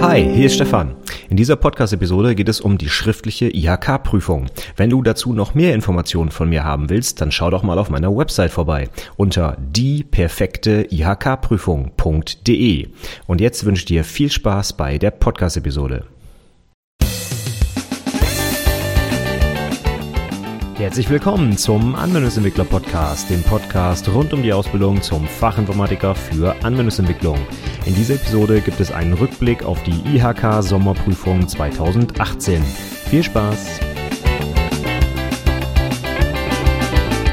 Hi, hier ist Stefan. In dieser Podcast-Episode geht es um die schriftliche IHK-Prüfung. Wenn du dazu noch mehr Informationen von mir haben willst, dann schau doch mal auf meiner Website vorbei unter dieperfekte-IHK-Prüfung.de. Und jetzt wünsche ich dir viel Spaß bei der Podcast-Episode. Herzlich willkommen zum Anwendungsentwickler Podcast, dem Podcast rund um die Ausbildung zum Fachinformatiker für Anwendungsentwicklung. In dieser Episode gibt es einen Rückblick auf die IHK Sommerprüfung 2018. Viel Spaß!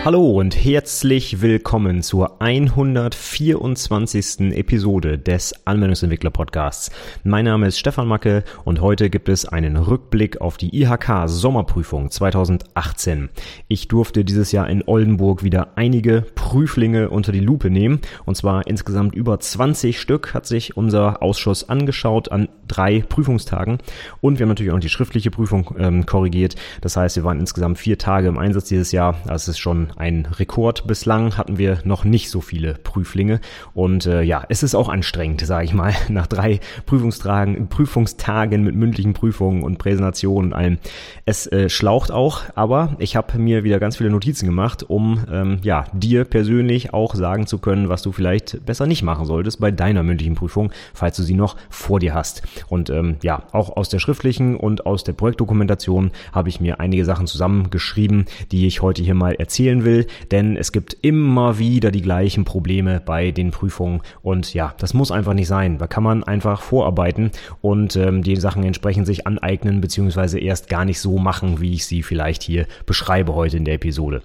Hallo und herzlich willkommen zur 124. Episode des Anwendungsentwickler Podcasts. Mein Name ist Stefan Macke und heute gibt es einen Rückblick auf die IHK Sommerprüfung 2018. Ich durfte dieses Jahr in Oldenburg wieder einige Prüflinge unter die Lupe nehmen und zwar insgesamt über 20 Stück hat sich unser Ausschuss angeschaut an drei Prüfungstagen und wir haben natürlich auch die schriftliche Prüfung ähm, korrigiert. Das heißt, wir waren insgesamt vier Tage im Einsatz dieses Jahr. Das ist schon ein Rekord. Bislang hatten wir noch nicht so viele Prüflinge. Und äh, ja, es ist auch anstrengend, sage ich mal, nach drei Prüfungstagen, Prüfungstagen mit mündlichen Prüfungen und Präsentationen und allem. Es äh, schlaucht auch, aber ich habe mir wieder ganz viele Notizen gemacht, um ähm, ja dir persönlich auch sagen zu können, was du vielleicht besser nicht machen solltest bei deiner mündlichen Prüfung, falls du sie noch vor dir hast. Und ähm, ja, auch aus der schriftlichen und aus der Projektdokumentation habe ich mir einige Sachen zusammengeschrieben, die ich heute hier mal erzählen will, denn es gibt immer wieder die gleichen Probleme bei den Prüfungen und ja, das muss einfach nicht sein. Da kann man einfach vorarbeiten und ähm, die Sachen entsprechend sich aneignen beziehungsweise erst gar nicht so machen, wie ich sie vielleicht hier beschreibe heute in der Episode.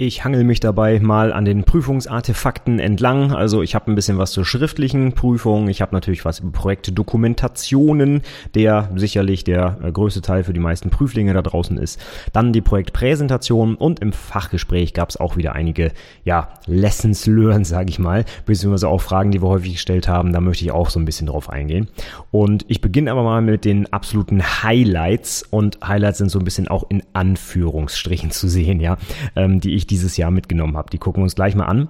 Ich hangel mich dabei mal an den Prüfungsartefakten entlang. Also ich habe ein bisschen was zur schriftlichen Prüfung. Ich habe natürlich was über Projektdokumentationen, der sicherlich der äh, größte Teil für die meisten Prüflinge da draußen ist. Dann die Projektpräsentation und im Fachgespräch gab es auch wieder einige ja, Lessons learned, sage ich mal, beziehungsweise auch Fragen, die wir häufig gestellt haben. Da möchte ich auch so ein bisschen drauf eingehen. Und ich beginne aber mal mit den absoluten Highlights. Und Highlights sind so ein bisschen auch in Anführungsstrichen zu sehen, ja, ähm, die ich dieses Jahr mitgenommen habe. Die gucken wir uns gleich mal an.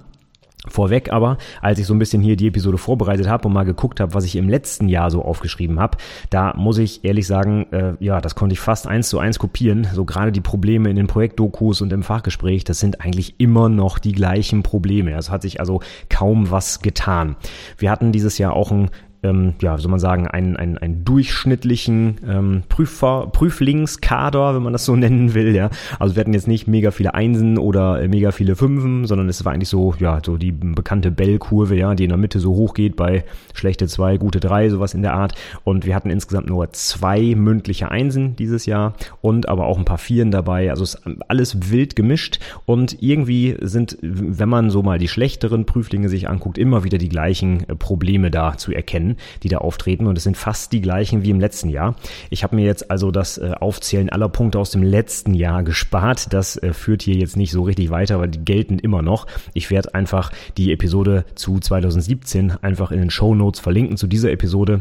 Vorweg aber, als ich so ein bisschen hier die Episode vorbereitet habe und mal geguckt habe, was ich im letzten Jahr so aufgeschrieben habe, da muss ich ehrlich sagen, äh, ja, das konnte ich fast eins zu eins kopieren. So gerade die Probleme in den Projektdokus und im Fachgespräch, das sind eigentlich immer noch die gleichen Probleme. Es hat sich also kaum was getan. Wir hatten dieses Jahr auch ein ähm, ja, soll man sagen, einen, einen, einen durchschnittlichen ähm, Prüfer, Prüflingskader, wenn man das so nennen will, ja. Also wir hatten jetzt nicht mega viele Einsen oder äh, mega viele Fünfen, sondern es war eigentlich so, ja, so die bekannte Bell-Kurve, ja, die in der Mitte so hoch geht bei schlechte zwei, gute drei, sowas in der Art. Und wir hatten insgesamt nur zwei mündliche Einsen dieses Jahr und aber auch ein paar Vieren dabei. Also ist alles wild gemischt und irgendwie sind, wenn man so mal die schlechteren Prüflinge sich anguckt, immer wieder die gleichen äh, Probleme da zu erkennen kennen, die da auftreten und es sind fast die gleichen wie im letzten Jahr. Ich habe mir jetzt also das äh, Aufzählen aller Punkte aus dem letzten Jahr gespart. Das äh, führt hier jetzt nicht so richtig weiter, weil die gelten immer noch. Ich werde einfach die Episode zu 2017 einfach in den Show Notes verlinken zu dieser Episode.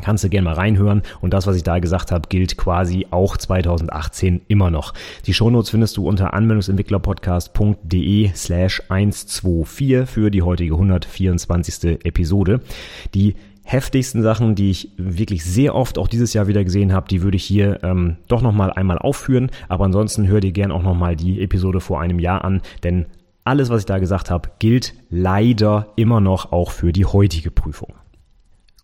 Kannst du gerne mal reinhören. Und das, was ich da gesagt habe, gilt quasi auch 2018 immer noch. Die Shownotes findest du unter anwendungsentwicklerpodcast.de slash 124 für die heutige 124. Episode. Die heftigsten Sachen, die ich wirklich sehr oft auch dieses Jahr wieder gesehen habe, die würde ich hier ähm, doch nochmal einmal aufführen. Aber ansonsten hör dir gern auch nochmal die Episode vor einem Jahr an, denn alles, was ich da gesagt habe, gilt leider immer noch auch für die heutige Prüfung.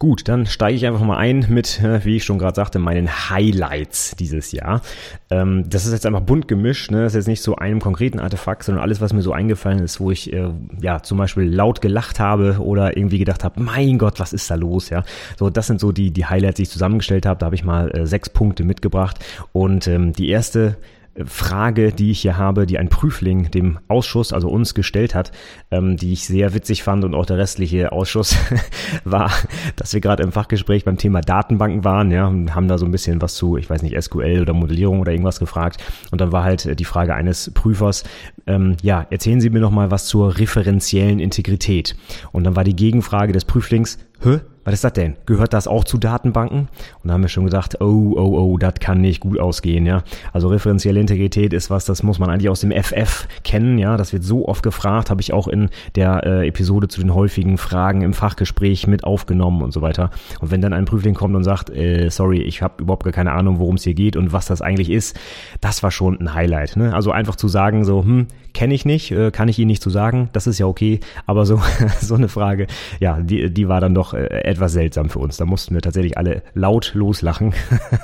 Gut, dann steige ich einfach mal ein mit, äh, wie ich schon gerade sagte, meinen Highlights dieses Jahr. Ähm, das ist jetzt einfach bunt gemischt, ne? Das ist jetzt nicht so einem konkreten Artefakt, sondern alles, was mir so eingefallen ist, wo ich äh, ja zum Beispiel laut gelacht habe oder irgendwie gedacht habe, mein Gott, was ist da los, ja? So, das sind so die die Highlights, die ich zusammengestellt habe. Da habe ich mal äh, sechs Punkte mitgebracht und ähm, die erste Frage, die ich hier habe, die ein Prüfling dem Ausschuss, also uns gestellt hat, ähm, die ich sehr witzig fand und auch der restliche Ausschuss war, dass wir gerade im Fachgespräch beim Thema Datenbanken waren, ja, und haben da so ein bisschen was zu, ich weiß nicht, SQL oder Modellierung oder irgendwas gefragt. Und dann war halt die Frage eines Prüfers, ähm, ja, erzählen Sie mir noch mal was zur referenziellen Integrität. Und dann war die Gegenfrage des Prüflings, hä, was ist das denn? Gehört das auch zu Datenbanken? Und da haben wir schon gedacht, oh, oh, oh, das kann nicht gut ausgehen, ja. Also referenzielle Integrität ist was, das muss man eigentlich aus dem FF kennen, ja. Das wird so oft gefragt, habe ich auch in der äh, Episode zu den häufigen Fragen im Fachgespräch mit aufgenommen und so weiter. Und wenn dann ein Prüfling kommt und sagt, äh, sorry, ich habe überhaupt gar keine Ahnung, worum es hier geht und was das eigentlich ist, das war schon ein Highlight, ne? Also einfach zu sagen so, hm, kenne ich nicht, äh, kann ich Ihnen nicht zu sagen, das ist ja okay, aber so, so eine Frage, ja, die, die war dann doch äh, etwas seltsam für uns. Da mussten wir tatsächlich alle laut loslachen.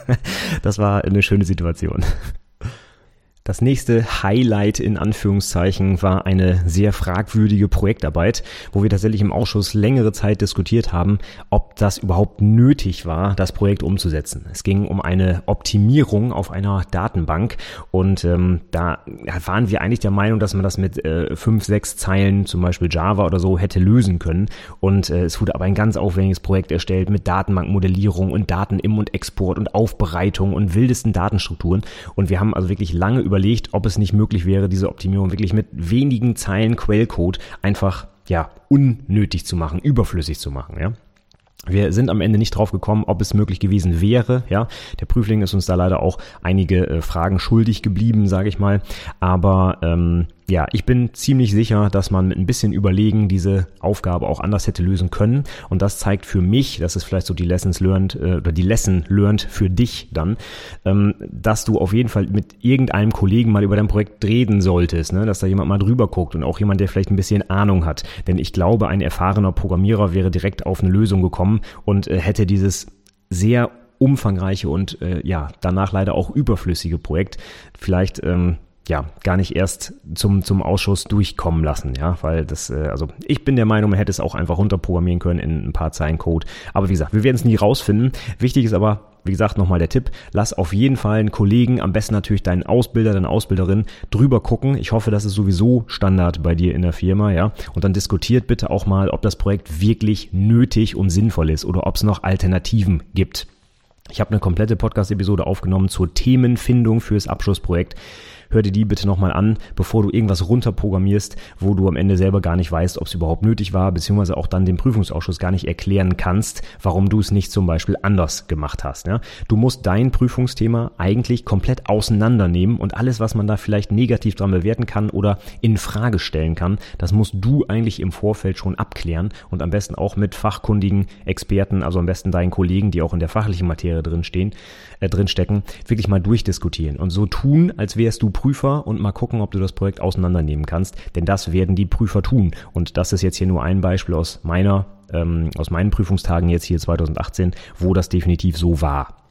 das war eine schöne Situation. Das nächste Highlight in Anführungszeichen war eine sehr fragwürdige Projektarbeit, wo wir tatsächlich im Ausschuss längere Zeit diskutiert haben, ob das überhaupt nötig war, das Projekt umzusetzen. Es ging um eine Optimierung auf einer Datenbank und ähm, da waren wir eigentlich der Meinung, dass man das mit äh, fünf, sechs Zeilen, zum Beispiel Java oder so, hätte lösen können. Und äh, es wurde aber ein ganz aufwendiges Projekt erstellt mit Datenbankmodellierung und Daten im und Export und Aufbereitung und wildesten Datenstrukturen. Und wir haben also wirklich lange über überlegt, ob es nicht möglich wäre, diese Optimierung wirklich mit wenigen Zeilen Quellcode einfach ja unnötig zu machen, überflüssig zu machen, ja. Wir sind am Ende nicht drauf gekommen, ob es möglich gewesen wäre. Ja, der Prüfling ist uns da leider auch einige äh, Fragen schuldig geblieben, sage ich mal. Aber ähm, ja, ich bin ziemlich sicher, dass man mit ein bisschen Überlegen diese Aufgabe auch anders hätte lösen können. Und das zeigt für mich, das ist vielleicht so die Lessons learned äh, oder die Lesson learned für dich dann, ähm, dass du auf jeden Fall mit irgendeinem Kollegen mal über dein Projekt reden solltest, ne? dass da jemand mal drüber guckt und auch jemand, der vielleicht ein bisschen Ahnung hat. Denn ich glaube, ein erfahrener Programmierer wäre direkt auf eine Lösung gekommen und äh, hätte dieses sehr umfangreiche und äh, ja danach leider auch überflüssige Projekt vielleicht ähm, ja, gar nicht erst zum, zum Ausschuss durchkommen lassen, ja, weil das, äh, also ich bin der Meinung, man hätte es auch einfach runterprogrammieren können in ein paar Zeilen Code. Aber wie gesagt, wir werden es nie rausfinden. Wichtig ist aber, wie gesagt, nochmal der Tipp, lass auf jeden Fall einen Kollegen, am besten natürlich deinen Ausbilder, deine Ausbilderin, drüber gucken. Ich hoffe, das ist sowieso Standard bei dir in der Firma, ja. Und dann diskutiert bitte auch mal, ob das Projekt wirklich nötig und sinnvoll ist oder ob es noch Alternativen gibt. Ich habe eine komplette Podcast-Episode aufgenommen zur Themenfindung fürs Abschlussprojekt hör dir die bitte nochmal an, bevor du irgendwas runterprogrammierst, wo du am Ende selber gar nicht weißt, ob es überhaupt nötig war, beziehungsweise auch dann dem Prüfungsausschuss gar nicht erklären kannst, warum du es nicht zum Beispiel anders gemacht hast. Ja? Du musst dein Prüfungsthema eigentlich komplett auseinandernehmen und alles, was man da vielleicht negativ dran bewerten kann oder in Frage stellen kann, das musst du eigentlich im Vorfeld schon abklären und am besten auch mit fachkundigen Experten, also am besten deinen Kollegen, die auch in der fachlichen Materie drinstehen, äh, drinstecken, wirklich mal durchdiskutieren und so tun, als wärst du Prüfer und mal gucken, ob du das Projekt auseinandernehmen kannst, denn das werden die Prüfer tun. Und das ist jetzt hier nur ein Beispiel aus meiner, ähm, aus meinen Prüfungstagen jetzt hier 2018, wo das definitiv so war.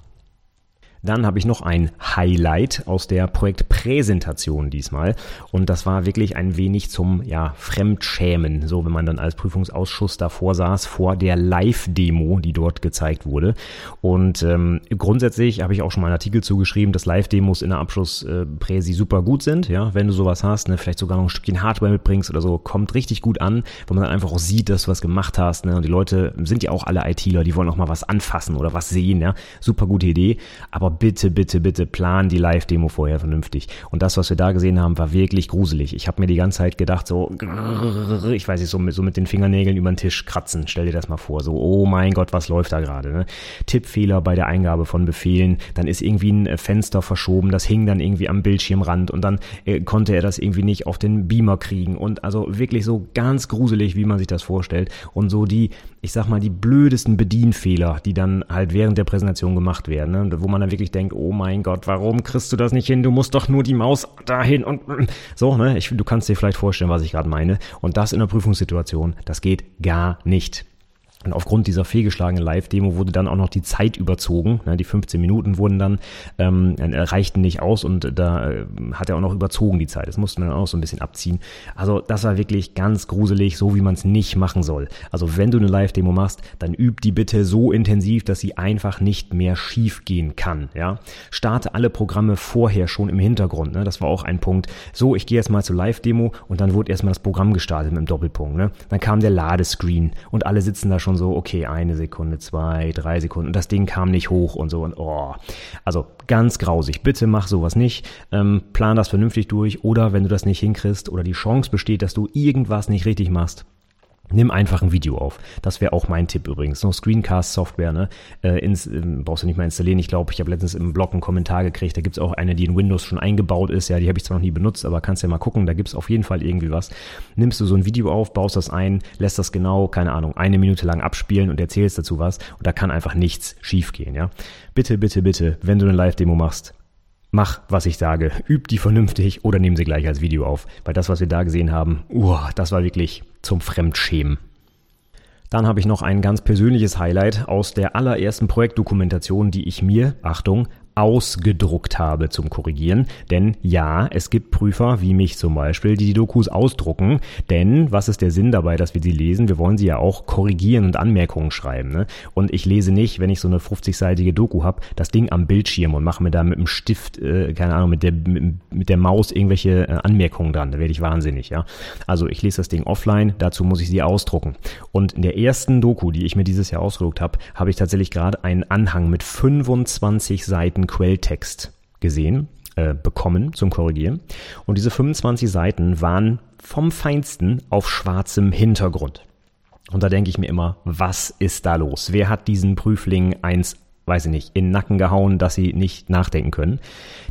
Dann habe ich noch ein Highlight aus der Projektpräsentation diesmal. Und das war wirklich ein wenig zum ja, Fremdschämen, so wenn man dann als Prüfungsausschuss davor saß, vor der Live-Demo, die dort gezeigt wurde. Und ähm, grundsätzlich habe ich auch schon mal einen Artikel zugeschrieben, dass Live-Demos in der Abschlusspräsi super gut sind. Ja, wenn du sowas hast, ne, vielleicht sogar noch ein Stückchen Hardware mitbringst oder so, kommt richtig gut an, weil man dann einfach auch sieht, dass du was gemacht hast. Ne? Und die Leute sind ja auch alle ITler, die wollen auch mal was anfassen oder was sehen. Ja, super gute Idee. Aber bitte, bitte, bitte plan die Live-Demo vorher vernünftig. Und das, was wir da gesehen haben, war wirklich gruselig. Ich habe mir die ganze Zeit gedacht, so, ich weiß nicht, so mit, so mit den Fingernägeln über den Tisch kratzen. Stell dir das mal vor. So, oh mein Gott, was läuft da gerade? Ne? Tippfehler bei der Eingabe von Befehlen. Dann ist irgendwie ein äh, Fenster verschoben. Das hing dann irgendwie am Bildschirmrand und dann äh, konnte er das irgendwie nicht auf den Beamer kriegen. Und also wirklich so ganz gruselig, wie man sich das vorstellt. Und so die, ich sag mal, die blödesten Bedienfehler, die dann halt während der Präsentation gemacht werden, ne? wo man dann wirklich denkt, oh mein Gott, warum kriegst du das nicht hin? Du musst doch nur die Maus dahin und so, ne? Ich, du kannst dir vielleicht vorstellen, was ich gerade meine. Und das in einer Prüfungssituation, das geht gar nicht. Und aufgrund dieser fehlgeschlagenen Live-Demo wurde dann auch noch die Zeit überzogen. Die 15 Minuten wurden dann, ähm, reichten nicht aus und da äh, hat er auch noch überzogen die Zeit. Das musste man dann auch so ein bisschen abziehen. Also das war wirklich ganz gruselig, so wie man es nicht machen soll. Also wenn du eine Live-Demo machst, dann üb die bitte so intensiv, dass sie einfach nicht mehr schief gehen kann. Ja? Starte alle Programme vorher schon im Hintergrund. Ne? Das war auch ein Punkt. So, ich gehe jetzt mal zur Live-Demo und dann wurde erstmal das Programm gestartet mit dem Doppelpunkt. Ne? Dann kam der Ladescreen und alle sitzen da schon schon so, okay, eine Sekunde, zwei, drei Sekunden und das Ding kam nicht hoch und so und oh. Also ganz grausig. Bitte mach sowas nicht. Ähm, plan das vernünftig durch oder wenn du das nicht hinkriegst oder die Chance besteht, dass du irgendwas nicht richtig machst, Nimm einfach ein Video auf. Das wäre auch mein Tipp übrigens. Noch Screencast-Software, ne? Äh, ins, äh, brauchst du nicht mal installieren. Ich glaube, ich habe letztens im Blog einen Kommentar gekriegt. Da gibt's auch eine, die in Windows schon eingebaut ist. Ja, die habe ich zwar noch nie benutzt, aber kannst ja mal gucken. Da gibt's auf jeden Fall irgendwie was. Nimmst du so ein Video auf, baust das ein, lässt das genau, keine Ahnung, eine Minute lang abspielen und erzählst dazu was. Und da kann einfach nichts schiefgehen, ja? Bitte, bitte, bitte, wenn du eine Live-Demo machst, mach, was ich sage, üb die vernünftig oder nimm sie gleich als Video auf. Weil das, was wir da gesehen haben, uah, das war wirklich zum Fremdschämen. Dann habe ich noch ein ganz persönliches Highlight aus der allerersten Projektdokumentation, die ich mir, Achtung, ausgedruckt habe zum Korrigieren. Denn ja, es gibt Prüfer wie mich zum Beispiel, die die Dokus ausdrucken. Denn was ist der Sinn dabei, dass wir sie lesen? Wir wollen sie ja auch korrigieren und Anmerkungen schreiben. Ne? Und ich lese nicht, wenn ich so eine 50-seitige Doku habe, das Ding am Bildschirm und mache mir da mit dem Stift, äh, keine Ahnung, mit der, mit, mit der Maus irgendwelche äh, Anmerkungen dran. Da werde ich wahnsinnig. ja. Also ich lese das Ding offline, dazu muss ich sie ausdrucken. Und in der ersten Doku, die ich mir dieses Jahr ausgedruckt habe, habe ich tatsächlich gerade einen Anhang mit 25 Seiten einen Quelltext gesehen, äh, bekommen zum Korrigieren. Und diese 25 Seiten waren vom Feinsten auf schwarzem Hintergrund. Und da denke ich mir immer, was ist da los? Wer hat diesen Prüfling eins weiß ich nicht, in den Nacken gehauen, dass sie nicht nachdenken können.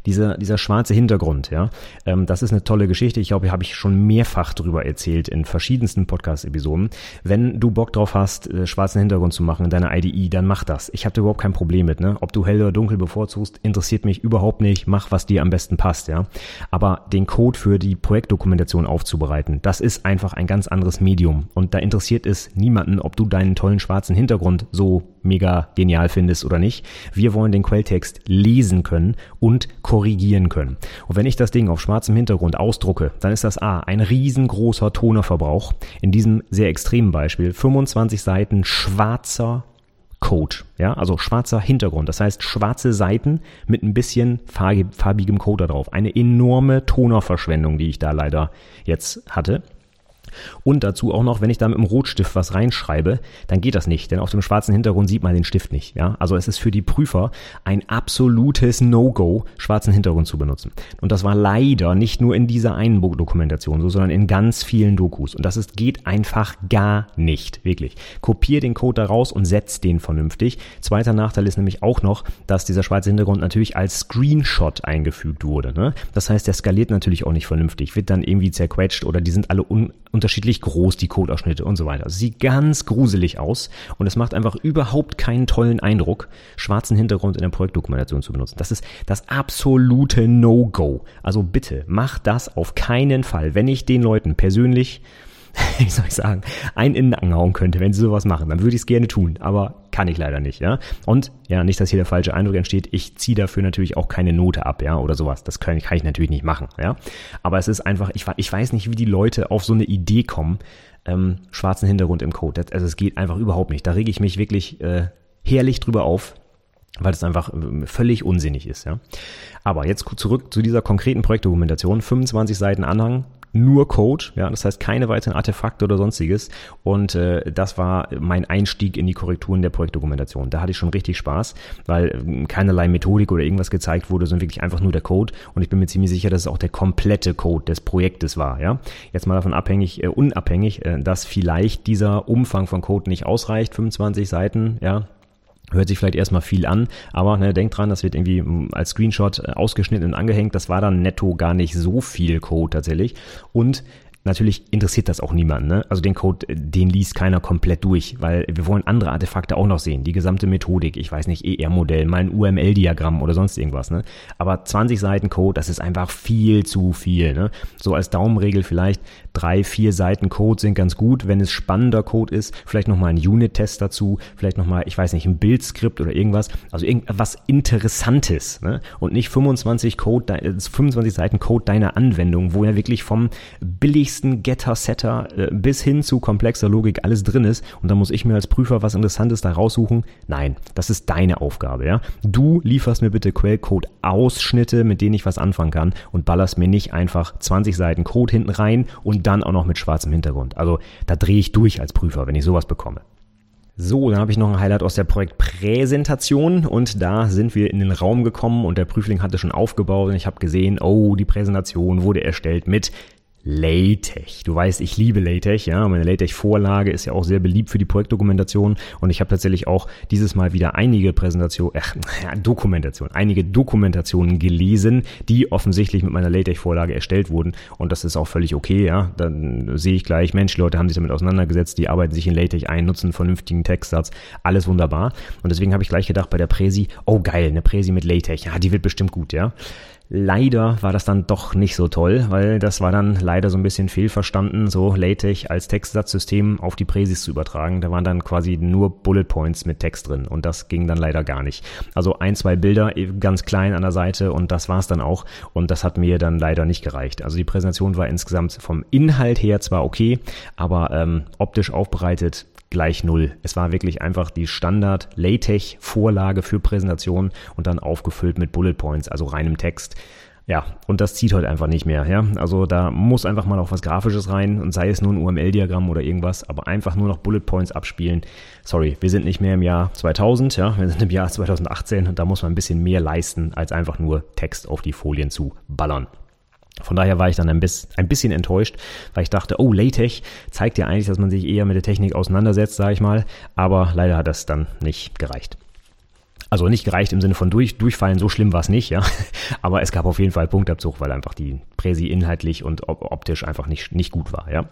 Dieser, dieser schwarze Hintergrund, ja, ähm, das ist eine tolle Geschichte. Ich glaube, hier habe ich schon mehrfach drüber erzählt in verschiedensten Podcast-Episoden. Wenn du Bock drauf hast, äh, schwarzen Hintergrund zu machen in deiner IDE, dann mach das. Ich habe da überhaupt kein Problem mit, ne? Ob du hell oder dunkel bevorzugst, interessiert mich überhaupt nicht. Mach, was dir am besten passt, ja. Aber den Code für die Projektdokumentation aufzubereiten, das ist einfach ein ganz anderes Medium. Und da interessiert es niemanden, ob du deinen tollen schwarzen Hintergrund so mega genial findest oder nicht. Wir wollen den Quelltext lesen können und korrigieren können. Und wenn ich das Ding auf schwarzem Hintergrund ausdrucke, dann ist das A, ein riesengroßer Tonerverbrauch. In diesem sehr extremen Beispiel 25 Seiten schwarzer Code, ja, also schwarzer Hintergrund, das heißt schwarze Seiten mit ein bisschen farbigem Code da drauf. Eine enorme Tonerverschwendung, die ich da leider jetzt hatte. Und dazu auch noch, wenn ich da mit dem Rotstift was reinschreibe, dann geht das nicht, denn auf dem schwarzen Hintergrund sieht man den Stift nicht. Ja? Also es ist für die Prüfer ein absolutes No-Go, schwarzen Hintergrund zu benutzen. Und das war leider nicht nur in dieser einen Dokumentation so, sondern in ganz vielen Dokus. Und das ist, geht einfach gar nicht, wirklich. Kopier den Code da raus und setz den vernünftig. Zweiter Nachteil ist nämlich auch noch, dass dieser schwarze Hintergrund natürlich als Screenshot eingefügt wurde. Ne? Das heißt, der skaliert natürlich auch nicht vernünftig, wird dann irgendwie zerquetscht oder die sind alle un unterschiedlich groß, die Codeausschnitte und so weiter. Also sieht ganz gruselig aus und es macht einfach überhaupt keinen tollen Eindruck, schwarzen Hintergrund in der Projektdokumentation zu benutzen. Das ist das absolute No-Go. Also bitte, mach das auf keinen Fall. Wenn ich den Leuten persönlich wie soll ich sagen, einen in den Nacken hauen könnte, wenn sie sowas machen, dann würde ich es gerne tun, aber kann ich leider nicht, ja. Und ja, nicht, dass hier der falsche Eindruck entsteht, ich ziehe dafür natürlich auch keine Note ab, ja, oder sowas. Das kann, kann ich natürlich nicht machen, ja. Aber es ist einfach, ich, ich weiß nicht, wie die Leute auf so eine Idee kommen, ähm, schwarzen Hintergrund im Code. Das, also es geht einfach überhaupt nicht. Da rege ich mich wirklich äh, herrlich drüber auf, weil es einfach äh, völlig unsinnig ist, ja. Aber jetzt zurück zu dieser konkreten Projektdokumentation. 25 Seiten Anhang, nur Code, ja, das heißt keine weiteren Artefakte oder sonstiges. Und äh, das war mein Einstieg in die Korrekturen der Projektdokumentation. Da hatte ich schon richtig Spaß, weil äh, keinerlei Methodik oder irgendwas gezeigt wurde, sondern wirklich einfach nur der Code. Und ich bin mir ziemlich sicher, dass es auch der komplette Code des Projektes war. Ja, jetzt mal davon abhängig, äh, unabhängig, äh, dass vielleicht dieser Umfang von Code nicht ausreicht, 25 Seiten, ja, Hört sich vielleicht erstmal viel an, aber ne, denkt dran, das wird irgendwie hm, als Screenshot äh, ausgeschnitten und angehängt. Das war dann netto gar nicht so viel Code tatsächlich. Und Natürlich interessiert das auch niemanden. Ne? Also den Code, äh, den liest keiner komplett durch, weil wir wollen andere Artefakte auch noch sehen. Die gesamte Methodik, ich weiß nicht, ER-Modell, mal ein UML-Diagramm oder sonst irgendwas. Ne? Aber 20 Seiten Code, das ist einfach viel zu viel. Ne? So als Daumenregel vielleicht drei, vier Seiten Code sind ganz gut. Wenn es spannender Code ist, vielleicht nochmal ein Unit-Test dazu, vielleicht nochmal, ich weiß nicht, ein Bildskript oder irgendwas. Also irgendwas Interessantes. Ne? Und nicht 25 Code, 25 äh, Seiten Code deiner Anwendung, wo ja wirklich vom billig wichtigsten Getter-Setter äh, bis hin zu komplexer Logik alles drin ist und da muss ich mir als Prüfer was Interessantes da raussuchen. Nein, das ist deine Aufgabe, ja. Du lieferst mir bitte Quellcode-Ausschnitte, mit denen ich was anfangen kann und ballerst mir nicht einfach 20 Seiten Code hinten rein und dann auch noch mit schwarzem Hintergrund. Also da drehe ich durch als Prüfer, wenn ich sowas bekomme. So, dann habe ich noch ein Highlight aus der Projektpräsentation und da sind wir in den Raum gekommen und der Prüfling hatte schon aufgebaut und ich habe gesehen, oh, die Präsentation wurde erstellt mit LaTeX. Du weißt, ich liebe LaTeX, ja. Meine LaTeX-Vorlage ist ja auch sehr beliebt für die Projektdokumentation und ich habe tatsächlich auch dieses Mal wieder einige Präsentationen, äh, ja, Dokumentation, einige Dokumentationen gelesen, die offensichtlich mit meiner LaTeX-Vorlage erstellt wurden und das ist auch völlig okay, ja. Dann sehe ich gleich, Mensch, Leute haben sich damit auseinandergesetzt, die arbeiten sich in LaTeX ein, nutzen einen vernünftigen Textsatz, alles wunderbar und deswegen habe ich gleich gedacht bei der Präsi, oh geil, eine Präsi mit LaTeX, ja, die wird bestimmt gut, ja. Leider war das dann doch nicht so toll, weil das war dann leider so ein bisschen fehlverstanden, so LaTeX als Textsatzsystem auf die Präsis zu übertragen. Da waren dann quasi nur Bullet Points mit Text drin und das ging dann leider gar nicht. Also ein, zwei Bilder ganz klein an der Seite und das war's dann auch und das hat mir dann leider nicht gereicht. Also die Präsentation war insgesamt vom Inhalt her zwar okay, aber ähm, optisch aufbereitet gleich null. Es war wirklich einfach die Standard LaTeX Vorlage für Präsentation und dann aufgefüllt mit Bullet Points, also reinem Text. Ja, und das zieht heute einfach nicht mehr, ja. Also da muss einfach mal auch was Grafisches rein und sei es nur ein UML-Diagramm oder irgendwas, aber einfach nur noch Bullet Points abspielen. Sorry, wir sind nicht mehr im Jahr 2000, ja, wir sind im Jahr 2018 und da muss man ein bisschen mehr leisten, als einfach nur Text auf die Folien zu ballern. Von daher war ich dann ein, bisschen enttäuscht, weil ich dachte, oh, LaTeX zeigt ja eigentlich, dass man sich eher mit der Technik auseinandersetzt, sage ich mal. Aber leider hat das dann nicht gereicht. Also nicht gereicht im Sinne von durch, durchfallen, so schlimm war es nicht, ja. Aber es gab auf jeden Fall Punktabzug, weil einfach die Präsi inhaltlich und optisch einfach nicht, nicht gut war, ja.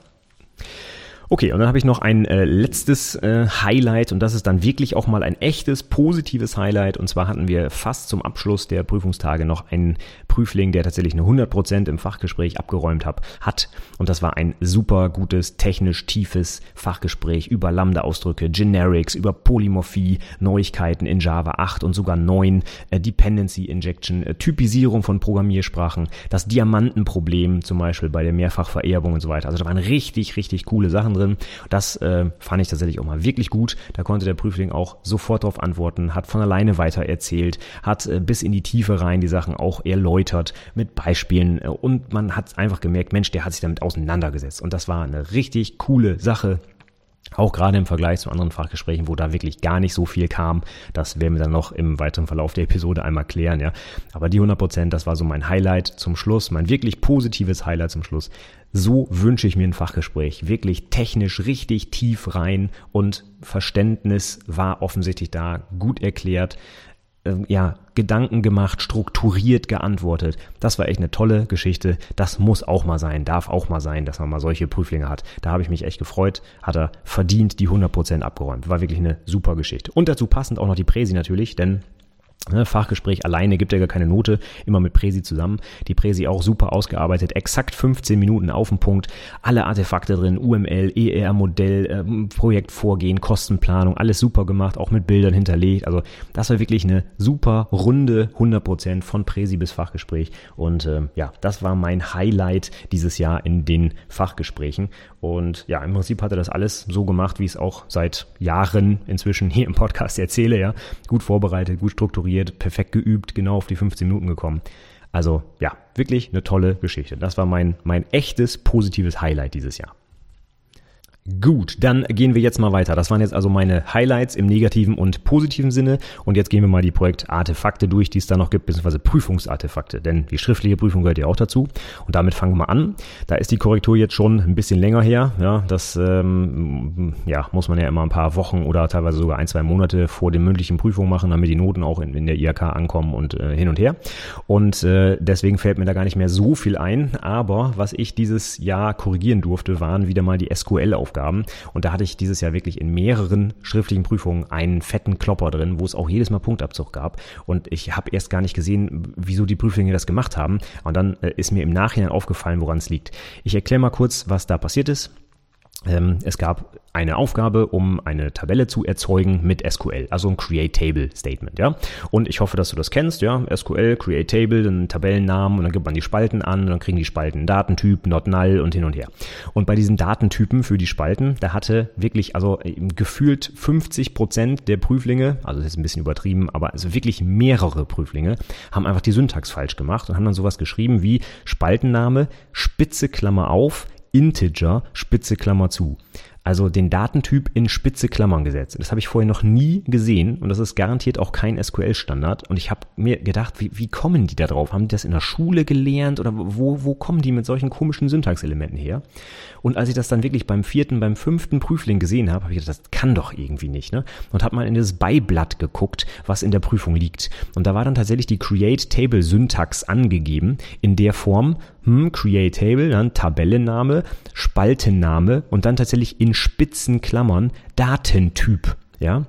Okay, und dann habe ich noch ein äh, letztes äh, Highlight und das ist dann wirklich auch mal ein echtes positives Highlight. Und zwar hatten wir fast zum Abschluss der Prüfungstage noch einen Prüfling, der tatsächlich eine 100% im Fachgespräch abgeräumt hab, hat. Und das war ein super gutes, technisch tiefes Fachgespräch über Lambda-Ausdrücke, Generics, über Polymorphie, Neuigkeiten in Java 8 und sogar 9, äh, Dependency Injection, äh, Typisierung von Programmiersprachen, das Diamantenproblem zum Beispiel bei der Mehrfachvererbung und so weiter. Also da waren richtig, richtig coole Sachen drin drin. Das äh, fand ich tatsächlich auch mal wirklich gut. Da konnte der Prüfling auch sofort darauf antworten, hat von alleine weiter erzählt, hat äh, bis in die Tiefe rein die Sachen auch erläutert mit Beispielen äh, und man hat einfach gemerkt, Mensch, der hat sich damit auseinandergesetzt und das war eine richtig coole Sache. Auch gerade im Vergleich zu anderen Fachgesprächen, wo da wirklich gar nicht so viel kam. Das werden wir dann noch im weiteren Verlauf der Episode einmal klären, ja. Aber die 100 Prozent, das war so mein Highlight zum Schluss, mein wirklich positives Highlight zum Schluss. So wünsche ich mir ein Fachgespräch. Wirklich technisch richtig tief rein und Verständnis war offensichtlich da, gut erklärt äh, ja, Gedanken gemacht, strukturiert geantwortet. Das war echt eine tolle Geschichte. Das muss auch mal sein, darf auch mal sein, dass man mal solche Prüflinge hat. Da habe ich mich echt gefreut. Hat er verdient die 100% abgeräumt. War wirklich eine super Geschichte. Und dazu passend auch noch die Präsi natürlich, denn Fachgespräch alleine gibt ja gar keine Note, immer mit Präsi zusammen. Die Präsi auch super ausgearbeitet, exakt 15 Minuten auf den Punkt, alle Artefakte drin, UML, ER-Modell, äh, Projektvorgehen, Kostenplanung, alles super gemacht, auch mit Bildern hinterlegt. Also das war wirklich eine super runde 100% von Präsi bis Fachgespräch. Und äh, ja, das war mein Highlight dieses Jahr in den Fachgesprächen. Und ja, im Prinzip hat er das alles so gemacht, wie ich es auch seit Jahren inzwischen hier im Podcast erzähle. Ja, gut vorbereitet, gut strukturiert strukturiert, perfekt geübt, genau auf die 15 Minuten gekommen. Also ja, wirklich eine tolle Geschichte. Das war mein, mein echtes positives Highlight dieses Jahr. Gut, dann gehen wir jetzt mal weiter. Das waren jetzt also meine Highlights im negativen und positiven Sinne. Und jetzt gehen wir mal die Projektartefakte durch, die es da noch gibt, beziehungsweise Prüfungsartefakte. Denn die schriftliche Prüfung gehört ja auch dazu. Und damit fangen wir an. Da ist die Korrektur jetzt schon ein bisschen länger her. Ja, das ähm, ja, muss man ja immer ein paar Wochen oder teilweise sogar ein, zwei Monate vor den mündlichen Prüfungen machen, damit die Noten auch in, in der IHK ankommen und äh, hin und her. Und äh, deswegen fällt mir da gar nicht mehr so viel ein. Aber was ich dieses Jahr korrigieren durfte, waren wieder mal die SQL-Aufgaben. Aufgaben. Und da hatte ich dieses Jahr wirklich in mehreren schriftlichen Prüfungen einen fetten Klopper drin, wo es auch jedes Mal Punktabzug gab. Und ich habe erst gar nicht gesehen, wieso die Prüflinge das gemacht haben. Und dann äh, ist mir im Nachhinein aufgefallen, woran es liegt. Ich erkläre mal kurz, was da passiert ist. Ähm, es gab eine Aufgabe, um eine Tabelle zu erzeugen mit SQL, also ein Create Table Statement, ja. Und ich hoffe, dass du das kennst, ja. SQL, Create Table, dann Tabellennamen und dann gibt man die Spalten an und dann kriegen die Spalten Datentyp, not null und hin und her. Und bei diesen Datentypen für die Spalten, da hatte wirklich, also gefühlt 50 Prozent der Prüflinge, also das ist ein bisschen übertrieben, aber also wirklich mehrere Prüflinge, haben einfach die Syntax falsch gemacht und haben dann sowas geschrieben wie Spaltenname, Spitze Klammer auf, Integer, Spitze Klammer zu. Also den Datentyp in spitze Klammern gesetzt. Das habe ich vorher noch nie gesehen und das ist garantiert auch kein SQL-Standard. Und ich habe mir gedacht, wie, wie kommen die da drauf? Haben die das in der Schule gelernt oder wo, wo kommen die mit solchen komischen Syntaxelementen her? Und als ich das dann wirklich beim vierten, beim fünften Prüfling gesehen habe, habe ich gedacht, das kann doch irgendwie nicht. Ne? Und habe mal in das Beiblatt geguckt, was in der Prüfung liegt. Und da war dann tatsächlich die Create Table Syntax angegeben in der Form, hm, Create Table, dann Tabellenname, Spaltenname und dann tatsächlich in spitzen Klammern Datentyp. Ja,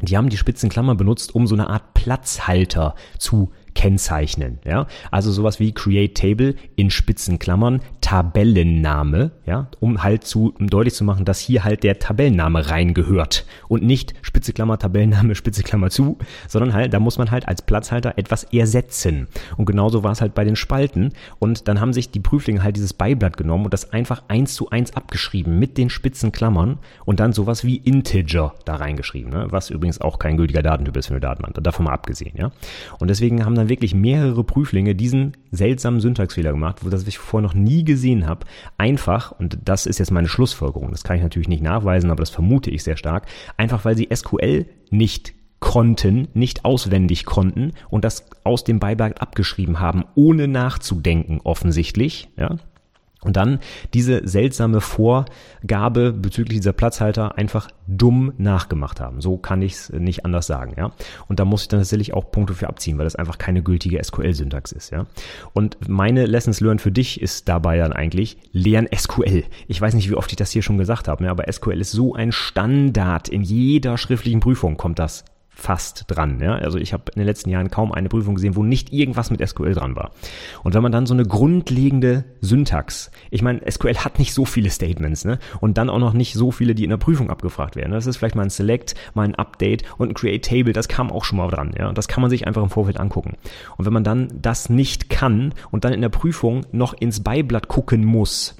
die haben die spitzen Klammer benutzt, um so eine Art Platzhalter zu kennzeichnen. Ja? Also sowas wie Create Table in spitzen Klammern, Tabellenname, ja, um halt zu um deutlich zu machen, dass hier halt der Tabellenname reingehört und nicht spitze Klammer Tabellenname spitze Klammer zu, sondern halt da muss man halt als Platzhalter etwas ersetzen. Und genauso war es halt bei den Spalten und dann haben sich die Prüflinge halt dieses Beiblatt genommen und das einfach eins zu eins abgeschrieben mit den spitzen Klammern und dann sowas wie Integer da reingeschrieben, ne? was übrigens auch kein gültiger Datentyp ist für eine Datenbank, davon mal abgesehen, ja. Und deswegen haben dann dann wirklich mehrere Prüflinge diesen seltsamen Syntaxfehler gemacht, wo das ich vorher noch nie gesehen habe. Einfach, und das ist jetzt meine Schlussfolgerung, das kann ich natürlich nicht nachweisen, aber das vermute ich sehr stark, einfach weil sie SQL nicht konnten, nicht auswendig konnten und das aus dem Beiblatt abgeschrieben haben, ohne nachzudenken offensichtlich, ja. Und dann diese seltsame Vorgabe bezüglich dieser Platzhalter einfach dumm nachgemacht haben. So kann ich es nicht anders sagen, ja. Und da muss ich dann tatsächlich auch Punkte für abziehen, weil das einfach keine gültige SQL-Syntax ist, ja. Und meine Lessons learned für dich ist dabei dann eigentlich, lern SQL. Ich weiß nicht, wie oft ich das hier schon gesagt habe, ja, aber SQL ist so ein Standard. In jeder schriftlichen Prüfung kommt das fast dran. Ja? Also ich habe in den letzten Jahren kaum eine Prüfung gesehen, wo nicht irgendwas mit SQL dran war. Und wenn man dann so eine grundlegende Syntax, ich meine, SQL hat nicht so viele Statements, ne? Und dann auch noch nicht so viele, die in der Prüfung abgefragt werden. Das ist vielleicht mal ein Select, mal ein Update und ein Create Table, das kam auch schon mal dran. Ja? Das kann man sich einfach im Vorfeld angucken. Und wenn man dann das nicht kann und dann in der Prüfung noch ins Beiblatt gucken muss,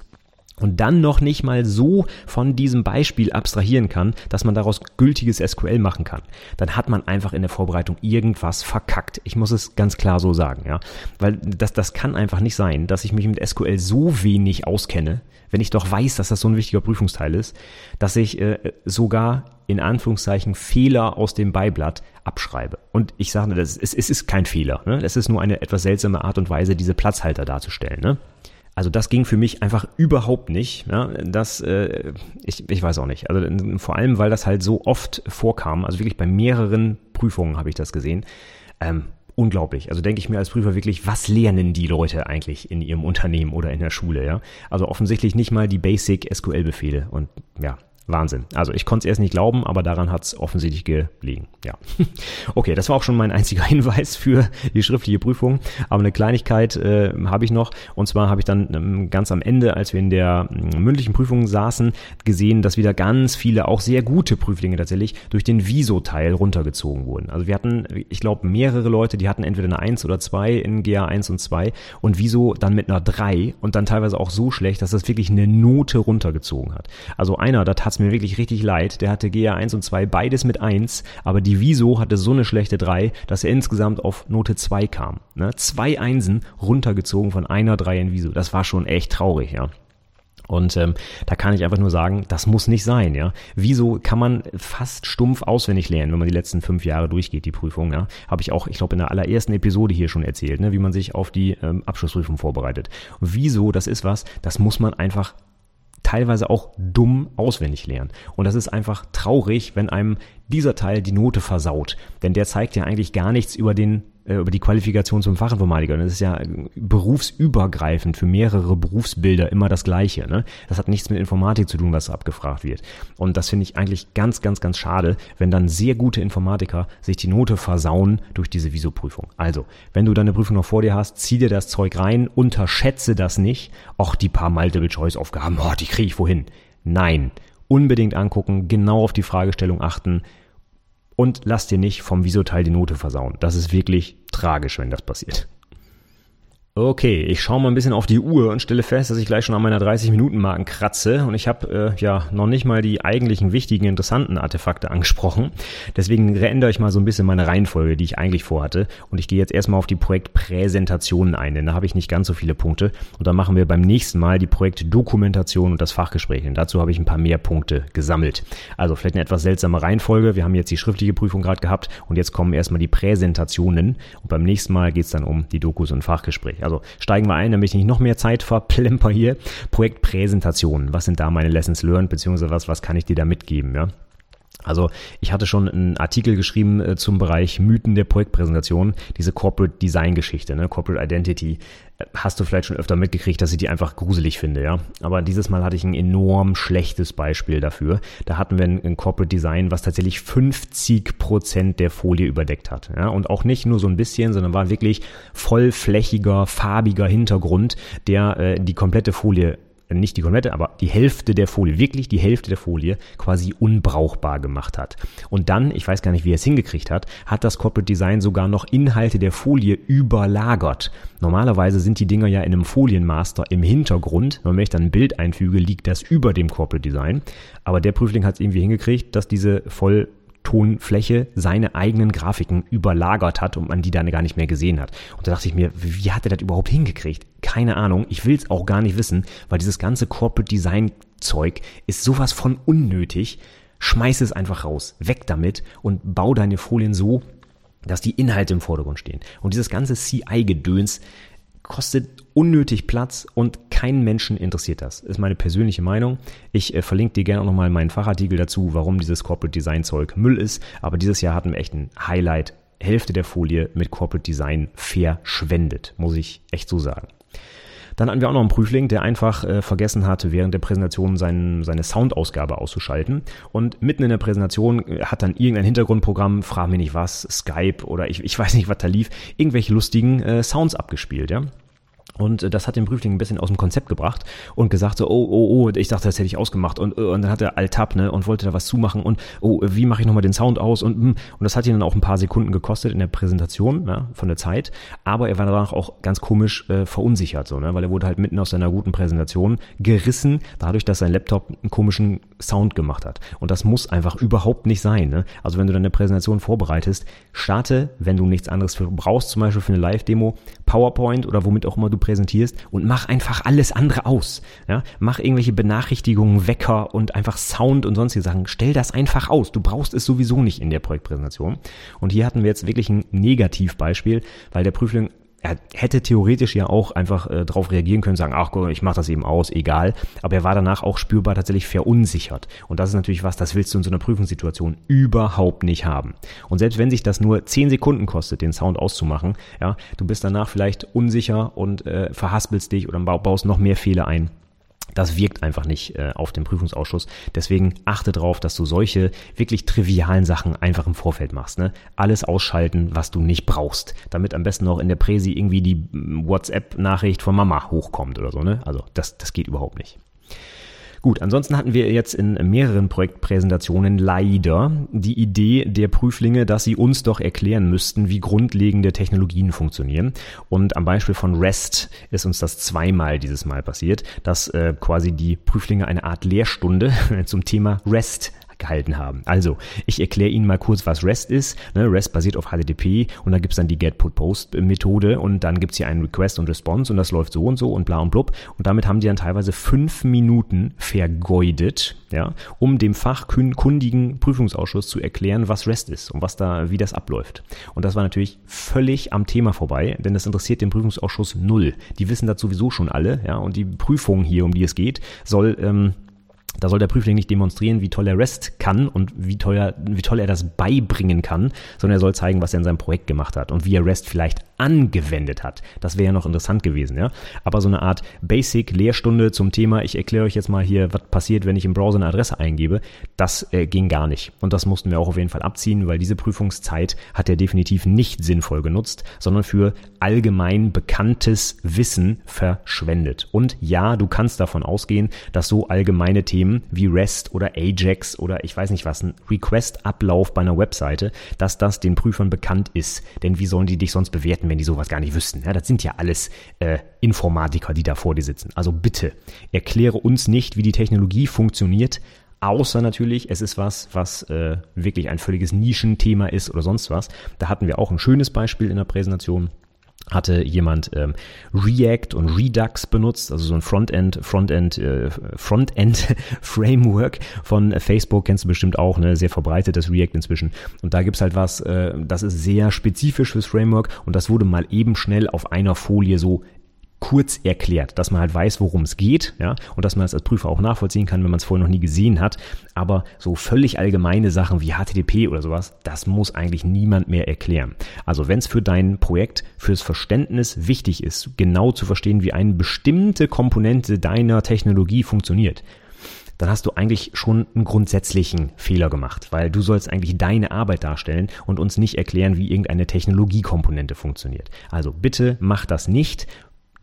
und dann noch nicht mal so von diesem Beispiel abstrahieren kann, dass man daraus gültiges SQL machen kann, dann hat man einfach in der Vorbereitung irgendwas verkackt. Ich muss es ganz klar so sagen, ja. Weil das, das kann einfach nicht sein, dass ich mich mit SQL so wenig auskenne, wenn ich doch weiß, dass das so ein wichtiger Prüfungsteil ist, dass ich äh, sogar in Anführungszeichen Fehler aus dem Beiblatt abschreibe. Und ich sage, das, es, ist kein Fehler. Ne? Es ist nur eine etwas seltsame Art und Weise, diese Platzhalter darzustellen. Ne? Also das ging für mich einfach überhaupt nicht. Ja, das, äh, ich, ich weiß auch nicht. Also vor allem, weil das halt so oft vorkam. Also wirklich bei mehreren Prüfungen habe ich das gesehen. Ähm, unglaublich. Also denke ich mir als Prüfer wirklich, was lernen die Leute eigentlich in ihrem Unternehmen oder in der Schule? Ja, also offensichtlich nicht mal die Basic SQL-Befehle. Und ja, Wahnsinn. Also ich konnte es erst nicht glauben, aber daran hat es offensichtlich gelegen. Ja. Okay, das war auch schon mein einziger Hinweis für die schriftliche Prüfung. Aber eine Kleinigkeit äh, habe ich noch. Und zwar habe ich dann ähm, ganz am Ende, als wir in der äh, mündlichen Prüfung saßen, gesehen, dass wieder ganz viele, auch sehr gute Prüflinge tatsächlich, durch den Viso-Teil runtergezogen wurden. Also wir hatten, ich glaube, mehrere Leute, die hatten entweder eine 1 oder 2 in GA 1 und 2 und Viso dann mit einer 3 und dann teilweise auch so schlecht, dass das wirklich eine Note runtergezogen hat. Also einer, da tat mir wirklich richtig leid. Der hatte GA 1 und 2 beides mit 1, aber die Viso hatte so eine schlechte 3, dass er insgesamt auf Note 2 kam. Ne? Zwei Einsen runtergezogen von einer 3 in Viso. Das war schon echt traurig, ja. Und ähm, da kann ich einfach nur sagen, das muss nicht sein, ja. Wieso kann man fast stumpf auswendig lernen, wenn man die letzten fünf Jahre durchgeht, die Prüfung, ja? Habe ich auch, ich glaube, in der allerersten Episode hier schon erzählt, ne, wie man sich auf die ähm, Abschlussprüfung vorbereitet. Und wieso, das ist was, das muss man einfach teilweise auch dumm auswendig lernen. Und das ist einfach traurig, wenn einem dieser Teil die Note versaut. Denn der zeigt ja eigentlich gar nichts über den über die Qualifikation zum Fachinformatiker. Das ist ja berufsübergreifend für mehrere Berufsbilder immer das Gleiche. Ne? Das hat nichts mit Informatik zu tun, was abgefragt wird. Und das finde ich eigentlich ganz, ganz, ganz schade, wenn dann sehr gute Informatiker sich die Note versauen durch diese Visoprüfung. Also, wenn du deine Prüfung noch vor dir hast, zieh dir das Zeug rein, unterschätze das nicht. Auch die paar Multiple-Choice-Aufgaben, oh, die kriege ich wohin. Nein, unbedingt angucken, genau auf die Fragestellung achten und lass dir nicht vom Visoteil die Note versauen. Das ist wirklich tragisch, wenn das passiert. Okay, ich schaue mal ein bisschen auf die Uhr und stelle fest, dass ich gleich schon an meiner 30-Minuten-Marken kratze und ich habe äh, ja noch nicht mal die eigentlichen wichtigen, interessanten Artefakte angesprochen. Deswegen ändere ich mal so ein bisschen meine Reihenfolge, die ich eigentlich vorhatte und ich gehe jetzt erstmal auf die Projektpräsentationen ein, denn da habe ich nicht ganz so viele Punkte und dann machen wir beim nächsten Mal die Projektdokumentation und das Fachgespräch und dazu habe ich ein paar mehr Punkte gesammelt. Also vielleicht eine etwas seltsame Reihenfolge. Wir haben jetzt die schriftliche Prüfung gerade gehabt und jetzt kommen erstmal die Präsentationen und beim nächsten Mal geht es dann um die Dokus und Fachgespräche. Also steigen wir ein, damit ich nicht noch mehr Zeit verplemper hier. Projektpräsentationen. Was sind da meine Lessons learned, beziehungsweise was, was kann ich dir da mitgeben, ja? Also ich hatte schon einen Artikel geschrieben äh, zum Bereich Mythen der Projektpräsentation, diese Corporate Design Geschichte, ne? Corporate Identity. Äh, hast du vielleicht schon öfter mitgekriegt, dass ich die einfach gruselig finde, ja. Aber dieses Mal hatte ich ein enorm schlechtes Beispiel dafür. Da hatten wir ein, ein Corporate Design, was tatsächlich 50 Prozent der Folie überdeckt hat, ja. Und auch nicht nur so ein bisschen, sondern war wirklich vollflächiger, farbiger Hintergrund, der äh, die komplette Folie nicht die komplette, aber die Hälfte der Folie, wirklich die Hälfte der Folie quasi unbrauchbar gemacht hat. Und dann, ich weiß gar nicht, wie er es hingekriegt hat, hat das Corporate Design sogar noch Inhalte der Folie überlagert. Normalerweise sind die Dinger ja in einem Folienmaster im Hintergrund. Und wenn ich dann ein Bild einfüge, liegt das über dem Corporate Design. Aber der Prüfling hat es irgendwie hingekriegt, dass diese voll Tonfläche seine eigenen Grafiken überlagert hat und man die dann gar nicht mehr gesehen hat. Und da dachte ich mir, wie hat er das überhaupt hingekriegt? Keine Ahnung. Ich will es auch gar nicht wissen, weil dieses ganze Corporate Design Zeug ist sowas von unnötig. Schmeiß es einfach raus. Weg damit und bau deine Folien so, dass die Inhalte im Vordergrund stehen. Und dieses ganze CI-Gedöns, kostet unnötig Platz und keinen Menschen interessiert das. Ist meine persönliche Meinung. Ich äh, verlinke dir gerne auch nochmal meinen Fachartikel dazu, warum dieses Corporate Design Zeug Müll ist. Aber dieses Jahr hatten wir echt ein Highlight. Hälfte der Folie mit Corporate Design verschwendet, muss ich echt so sagen. Dann hatten wir auch noch einen Prüfling, der einfach äh, vergessen hatte, während der Präsentation seinen, seine Soundausgabe auszuschalten. Und mitten in der Präsentation äh, hat dann irgendein Hintergrundprogramm, frag mich nicht was, Skype oder ich, ich weiß nicht, was da lief, irgendwelche lustigen äh, Sounds abgespielt, ja. Und äh, das hat den Prüfling ein bisschen aus dem Konzept gebracht und gesagt so, oh, oh, oh, ich dachte, das hätte ich ausgemacht. Und, äh, und dann hat er Alt-Tab, ne, und wollte da was zumachen und, oh, wie mache ich nochmal den Sound aus? Und, hm, und das hat ihn dann auch ein paar Sekunden gekostet in der Präsentation, ne, von der Zeit. Aber er war danach auch ganz komisch äh, verunsichert, so, ne, weil er wurde halt mitten aus seiner guten Präsentation gerissen, dadurch, dass sein Laptop einen komischen Sound gemacht hat. Und das muss einfach überhaupt nicht sein, ne. Also wenn du deine Präsentation vorbereitest, starte, wenn du nichts anderes für brauchst, zum Beispiel für eine Live-Demo, PowerPoint oder womit auch immer du präsentierst und mach einfach alles andere aus. Ja? Mach irgendwelche Benachrichtigungen, Wecker und einfach Sound und sonstige Sachen. Stell das einfach aus. Du brauchst es sowieso nicht in der Projektpräsentation. Und hier hatten wir jetzt wirklich ein Negativbeispiel, weil der Prüfling er hätte theoretisch ja auch einfach äh, darauf reagieren können, sagen, ach ich mache das eben aus, egal. Aber er war danach auch spürbar tatsächlich verunsichert. Und das ist natürlich was, das willst du in so einer Prüfungssituation überhaupt nicht haben. Und selbst wenn sich das nur 10 Sekunden kostet, den Sound auszumachen, ja, du bist danach vielleicht unsicher und äh, verhaspelst dich oder baust noch mehr Fehler ein das wirkt einfach nicht äh, auf den Prüfungsausschuss. Deswegen achte darauf, dass du solche wirklich trivialen Sachen einfach im Vorfeld machst. Ne? Alles ausschalten, was du nicht brauchst, damit am besten noch in der Präsi irgendwie die mm, WhatsApp-Nachricht von Mama hochkommt oder so. Ne? Also das, das geht überhaupt nicht. Gut, ansonsten hatten wir jetzt in mehreren Projektpräsentationen leider die Idee der Prüflinge, dass sie uns doch erklären müssten, wie grundlegende Technologien funktionieren. Und am Beispiel von REST ist uns das zweimal dieses Mal passiert, dass äh, quasi die Prüflinge eine Art Lehrstunde zum Thema REST gehalten haben. Also, ich erkläre Ihnen mal kurz, was REST ist. Ne, REST basiert auf HTTP und da gibt's dann die Get-Put-Post-Methode und dann gibt's hier einen Request und Response und das läuft so und so und bla und blub. Und damit haben die dann teilweise fünf Minuten vergeudet, ja, um dem fachkundigen Prüfungsausschuss zu erklären, was REST ist und was da, wie das abläuft. Und das war natürlich völlig am Thema vorbei, denn das interessiert den Prüfungsausschuss null. Die wissen das sowieso schon alle, ja, und die Prüfung hier, um die es geht, soll ähm, da soll der Prüfling nicht demonstrieren, wie toll er REST kann und wie toll, er, wie toll er das beibringen kann, sondern er soll zeigen, was er in seinem Projekt gemacht hat und wie er REST vielleicht angewendet hat. Das wäre ja noch interessant gewesen, ja. Aber so eine Art Basic-Lehrstunde zum Thema, ich erkläre euch jetzt mal hier, was passiert, wenn ich im Browser eine Adresse eingebe, das äh, ging gar nicht. Und das mussten wir auch auf jeden Fall abziehen, weil diese Prüfungszeit hat er definitiv nicht sinnvoll genutzt, sondern für allgemein bekanntes Wissen verschwendet. Und ja, du kannst davon ausgehen, dass so allgemeine Themen Systemen wie REST oder Ajax oder ich weiß nicht was, ein Request-Ablauf bei einer Webseite, dass das den Prüfern bekannt ist. Denn wie sollen die dich sonst bewerten, wenn die sowas gar nicht wüssten? Ja, das sind ja alles äh, Informatiker, die da vor dir sitzen. Also bitte, erkläre uns nicht, wie die Technologie funktioniert, Außer natürlich, es ist was, was äh, wirklich ein völliges Nischenthema ist oder sonst was. Da hatten wir auch ein schönes Beispiel in der Präsentation hatte jemand ähm, React und Redux benutzt, also so ein Frontend, Frontend, äh, Frontend Framework von Facebook, kennst du bestimmt auch, ne, sehr verbreitet das React inzwischen. Und da gibt's halt was, äh, das ist sehr spezifisch fürs Framework und das wurde mal eben schnell auf einer Folie so kurz erklärt, dass man halt weiß, worum es geht, ja, und dass man es als Prüfer auch nachvollziehen kann, wenn man es vorher noch nie gesehen hat. Aber so völlig allgemeine Sachen wie HTTP oder sowas, das muss eigentlich niemand mehr erklären. Also wenn es für dein Projekt, fürs Verständnis wichtig ist, genau zu verstehen, wie eine bestimmte Komponente deiner Technologie funktioniert, dann hast du eigentlich schon einen grundsätzlichen Fehler gemacht, weil du sollst eigentlich deine Arbeit darstellen und uns nicht erklären, wie irgendeine Technologiekomponente funktioniert. Also bitte mach das nicht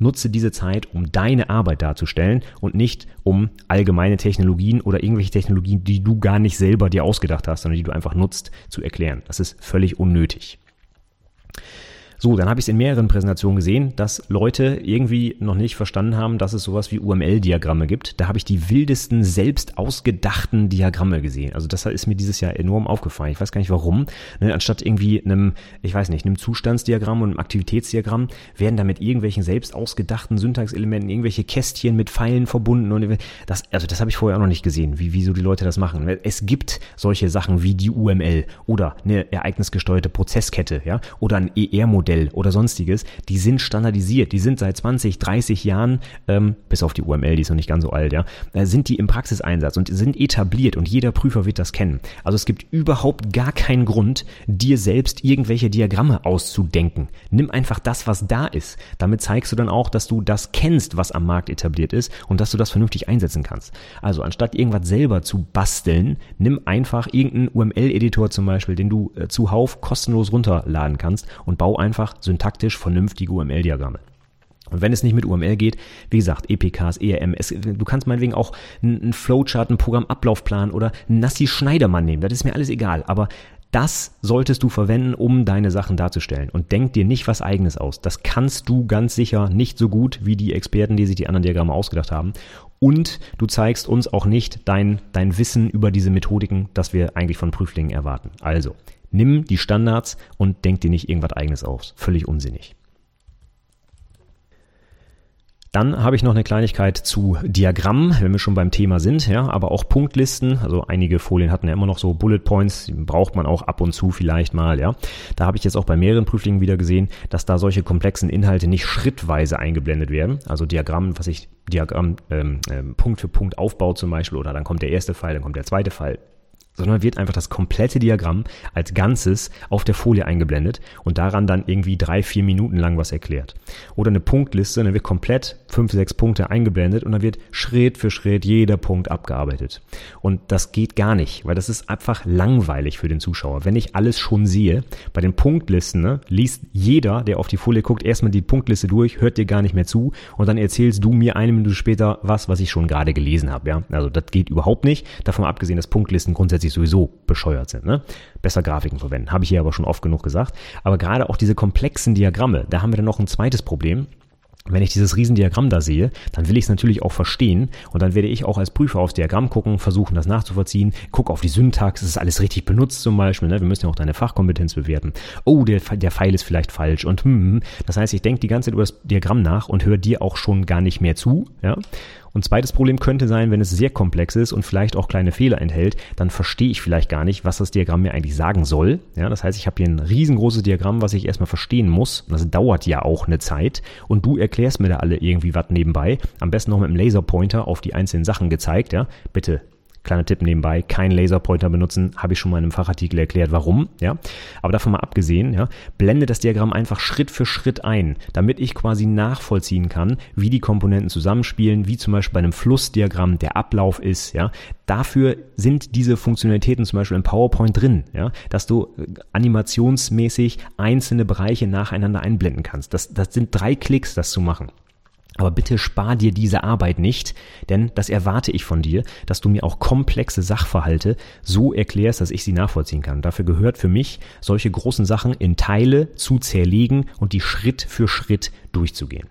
Nutze diese Zeit, um deine Arbeit darzustellen und nicht um allgemeine Technologien oder irgendwelche Technologien, die du gar nicht selber dir ausgedacht hast, sondern die du einfach nutzt, zu erklären. Das ist völlig unnötig. So, dann habe ich es in mehreren Präsentationen gesehen, dass Leute irgendwie noch nicht verstanden haben, dass es sowas wie UML-Diagramme gibt. Da habe ich die wildesten, selbst ausgedachten Diagramme gesehen. Also das ist mir dieses Jahr enorm aufgefallen. Ich weiß gar nicht warum. Ne, anstatt irgendwie einem, ich weiß nicht, einem Zustandsdiagramm und einem Aktivitätsdiagramm werden da mit irgendwelchen selbst ausgedachten Syntaxelementen irgendwelche Kästchen mit Pfeilen verbunden. Und das, also das habe ich vorher auch noch nicht gesehen, wie, wieso die Leute das machen. Es gibt solche Sachen wie die UML oder eine ereignisgesteuerte Prozesskette, ja, oder ein ER-Modell Modell oder sonstiges, die sind standardisiert, die sind seit 20, 30 Jahren, ähm, bis auf die UML, die ist noch nicht ganz so alt, ja, äh, sind die im Praxiseinsatz und sind etabliert und jeder Prüfer wird das kennen. Also es gibt überhaupt gar keinen Grund, dir selbst irgendwelche Diagramme auszudenken. Nimm einfach das, was da ist. Damit zeigst du dann auch, dass du das kennst, was am Markt etabliert ist und dass du das vernünftig einsetzen kannst. Also anstatt irgendwas selber zu basteln, nimm einfach irgendeinen UML-Editor zum Beispiel, den du äh, zuhauf kostenlos runterladen kannst und bau einfach einfach syntaktisch vernünftige UML-Diagramme. Und wenn es nicht mit UML geht, wie gesagt, EPKs, ERM, es, du kannst meinetwegen auch einen Flowchart, einen Programmablaufplan oder einen Nassi Schneidermann nehmen, das ist mir alles egal, aber das solltest du verwenden, um deine Sachen darzustellen. Und denk dir nicht was eigenes aus. Das kannst du ganz sicher nicht so gut wie die Experten, die sich die anderen Diagramme ausgedacht haben. Und du zeigst uns auch nicht dein, dein Wissen über diese Methodiken, das wir eigentlich von Prüflingen erwarten. Also, Nimm die Standards und denk dir nicht irgendwas eigenes aus. Völlig unsinnig. Dann habe ich noch eine Kleinigkeit zu Diagrammen, wenn wir schon beim Thema sind, ja, aber auch Punktlisten. Also einige Folien hatten ja immer noch so Bullet Points, die braucht man auch ab und zu vielleicht mal, ja. Da habe ich jetzt auch bei mehreren Prüflingen wieder gesehen, dass da solche komplexen Inhalte nicht schrittweise eingeblendet werden. Also Diagramm, was ich Diagramm ähm, ähm, Punkt für Punkt aufbaut zum Beispiel, oder dann kommt der erste Pfeil, dann kommt der zweite Pfeil sondern wird einfach das komplette Diagramm als Ganzes auf der Folie eingeblendet und daran dann irgendwie drei, vier Minuten lang was erklärt. Oder eine Punktliste, dann wird komplett fünf, sechs Punkte eingeblendet und dann wird Schritt für Schritt jeder Punkt abgearbeitet. Und das geht gar nicht, weil das ist einfach langweilig für den Zuschauer. Wenn ich alles schon sehe, bei den Punktlisten ne, liest jeder, der auf die Folie guckt, erstmal die Punktliste durch, hört dir gar nicht mehr zu und dann erzählst du mir eine Minute später was, was ich schon gerade gelesen habe. Ja? Also das geht überhaupt nicht. Davon abgesehen, dass Punktlisten grundsätzlich grundsätzlich sowieso bescheuert sind. Ne? Besser Grafiken verwenden, habe ich hier aber schon oft genug gesagt. Aber gerade auch diese komplexen Diagramme, da haben wir dann noch ein zweites Problem wenn ich dieses Riesendiagramm da sehe, dann will ich es natürlich auch verstehen und dann werde ich auch als Prüfer aufs Diagramm gucken, versuchen das nachzuvollziehen, guck auf die Syntax, ist alles richtig benutzt zum Beispiel, ne? wir müssen ja auch deine Fachkompetenz bewerten. Oh, der, der Pfeil ist vielleicht falsch und hm, hm. das heißt, ich denke die ganze Zeit über das Diagramm nach und höre dir auch schon gar nicht mehr zu, ja, und zweites Problem könnte sein, wenn es sehr komplex ist und vielleicht auch kleine Fehler enthält, dann verstehe ich vielleicht gar nicht, was das Diagramm mir eigentlich sagen soll. Ja, das heißt, ich habe hier ein riesengroßes Diagramm, was ich erstmal verstehen muss. Und das dauert ja auch eine Zeit. Und du erklärst mir da alle irgendwie was nebenbei. Am besten noch mit dem Laserpointer auf die einzelnen Sachen gezeigt. Ja, bitte Kleiner Tipp nebenbei, kein Laserpointer benutzen, habe ich schon mal in einem Fachartikel erklärt, warum, ja. Aber davon mal abgesehen, ja, blende das Diagramm einfach Schritt für Schritt ein, damit ich quasi nachvollziehen kann, wie die Komponenten zusammenspielen, wie zum Beispiel bei einem Flussdiagramm der Ablauf ist, ja. Dafür sind diese Funktionalitäten zum Beispiel im PowerPoint drin, ja, dass du äh, animationsmäßig einzelne Bereiche nacheinander einblenden kannst. Das, das sind drei Klicks, das zu machen. Aber bitte spar dir diese Arbeit nicht, denn das erwarte ich von dir, dass du mir auch komplexe Sachverhalte so erklärst, dass ich sie nachvollziehen kann. Dafür gehört für mich, solche großen Sachen in Teile zu zerlegen und die Schritt für Schritt durchzugehen.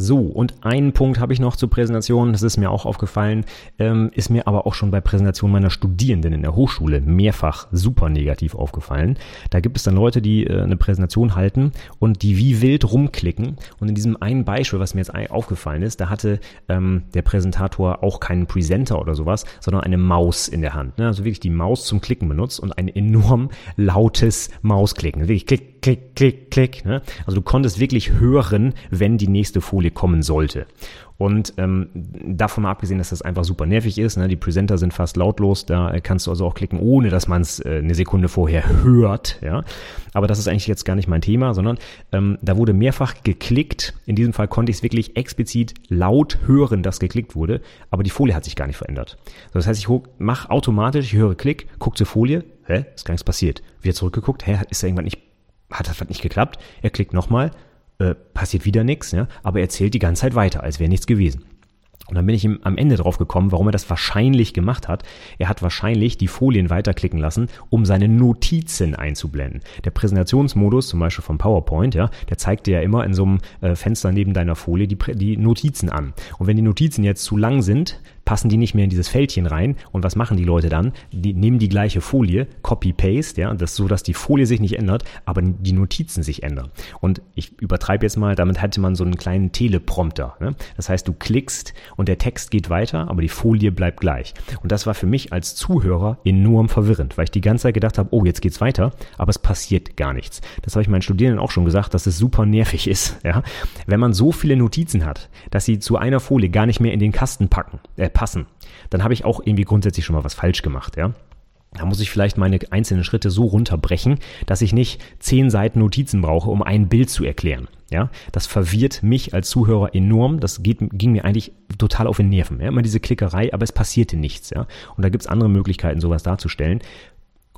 So, und einen Punkt habe ich noch zur Präsentation, das ist mir auch aufgefallen, ähm, ist mir aber auch schon bei Präsentation meiner Studierenden in der Hochschule mehrfach super negativ aufgefallen. Da gibt es dann Leute, die äh, eine Präsentation halten und die wie wild rumklicken. Und in diesem einen Beispiel, was mir jetzt aufgefallen ist, da hatte ähm, der Präsentator auch keinen Presenter oder sowas, sondern eine Maus in der Hand. Ne? Also wirklich die Maus zum Klicken benutzt und ein enorm lautes Mausklicken. Wirklich klick, klick, klick, klick. Ne? Also du konntest wirklich hören, wenn die nächste Folie kommen sollte. Und ähm, davon mal abgesehen, dass das einfach super nervig ist, ne? die Presenter sind fast lautlos, da kannst du also auch klicken, ohne dass man es äh, eine Sekunde vorher hört. Ja? Aber das ist eigentlich jetzt gar nicht mein Thema, sondern ähm, da wurde mehrfach geklickt. In diesem Fall konnte ich es wirklich explizit laut hören, dass geklickt wurde, aber die Folie hat sich gar nicht verändert. Das heißt, ich mache automatisch, ich höre Klick, gucke zur Folie, hä, ist gar nichts passiert. Wieder zurückgeguckt, hä, ist da irgendwann nicht hat das nicht geklappt. Er klickt nochmal, äh, passiert wieder nichts, ja, aber er zählt die ganze Zeit weiter, als wäre nichts gewesen. Und dann bin ich ihm am Ende drauf gekommen, warum er das wahrscheinlich gemacht hat. Er hat wahrscheinlich die Folien weiterklicken lassen, um seine Notizen einzublenden. Der Präsentationsmodus, zum Beispiel vom PowerPoint, ja, der zeigt dir ja immer in so einem äh, Fenster neben deiner Folie die, die Notizen an. Und wenn die Notizen jetzt zu lang sind, passen die nicht mehr in dieses Fältchen rein. Und was machen die Leute dann? Die nehmen die gleiche Folie, Copy-Paste, ja, das so, dass die Folie sich nicht ändert, aber die Notizen sich ändern. Und ich übertreibe jetzt mal, damit hätte man so einen kleinen Teleprompter. Ne? Das heißt, du klickst und der Text geht weiter, aber die Folie bleibt gleich. Und das war für mich als Zuhörer enorm verwirrend, weil ich die ganze Zeit gedacht habe, oh, jetzt geht's weiter, aber es passiert gar nichts. Das habe ich meinen Studierenden auch schon gesagt, dass es super nervig ist, ja. Wenn man so viele Notizen hat, dass sie zu einer Folie gar nicht mehr in den Kasten packen, äh, passen, dann habe ich auch irgendwie grundsätzlich schon mal was falsch gemacht, ja. Da muss ich vielleicht meine einzelnen Schritte so runterbrechen, dass ich nicht zehn Seiten Notizen brauche, um ein Bild zu erklären. Ja, das verwirrt mich als Zuhörer enorm. Das geht, ging mir eigentlich total auf den Nerven. Ja, immer diese Klickerei, aber es passierte nichts. Ja, und da gibt's andere Möglichkeiten, sowas darzustellen.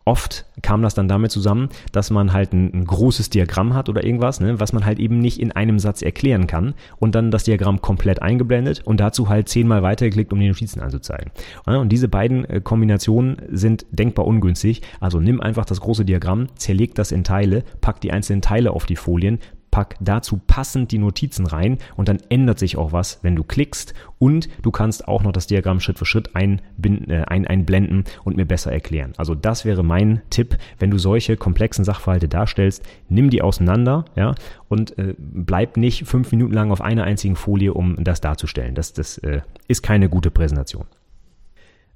Oft kam das dann damit zusammen, dass man halt ein, ein großes Diagramm hat oder irgendwas, ne, was man halt eben nicht in einem Satz erklären kann und dann das Diagramm komplett eingeblendet und dazu halt zehnmal weitergeklickt, um die Notizen anzuzeigen. Und diese beiden äh, Kombinationen sind denkbar ungünstig. Also nimm einfach das große Diagramm, zerleg das in Teile, pack die einzelnen Teile auf die Folien, pack dazu passend die Notizen rein und dann ändert sich auch was, wenn du klickst und du kannst auch noch das Diagramm Schritt für Schritt einbinden, äh, ein, einblenden und mir besser erklären. Also das wäre mein Tipp, wenn du solche komplexen Sachverhalte darstellst, nimm die auseinander, ja, und äh, bleib nicht fünf Minuten lang auf einer einzigen Folie, um das darzustellen. Das, das äh, ist keine gute Präsentation.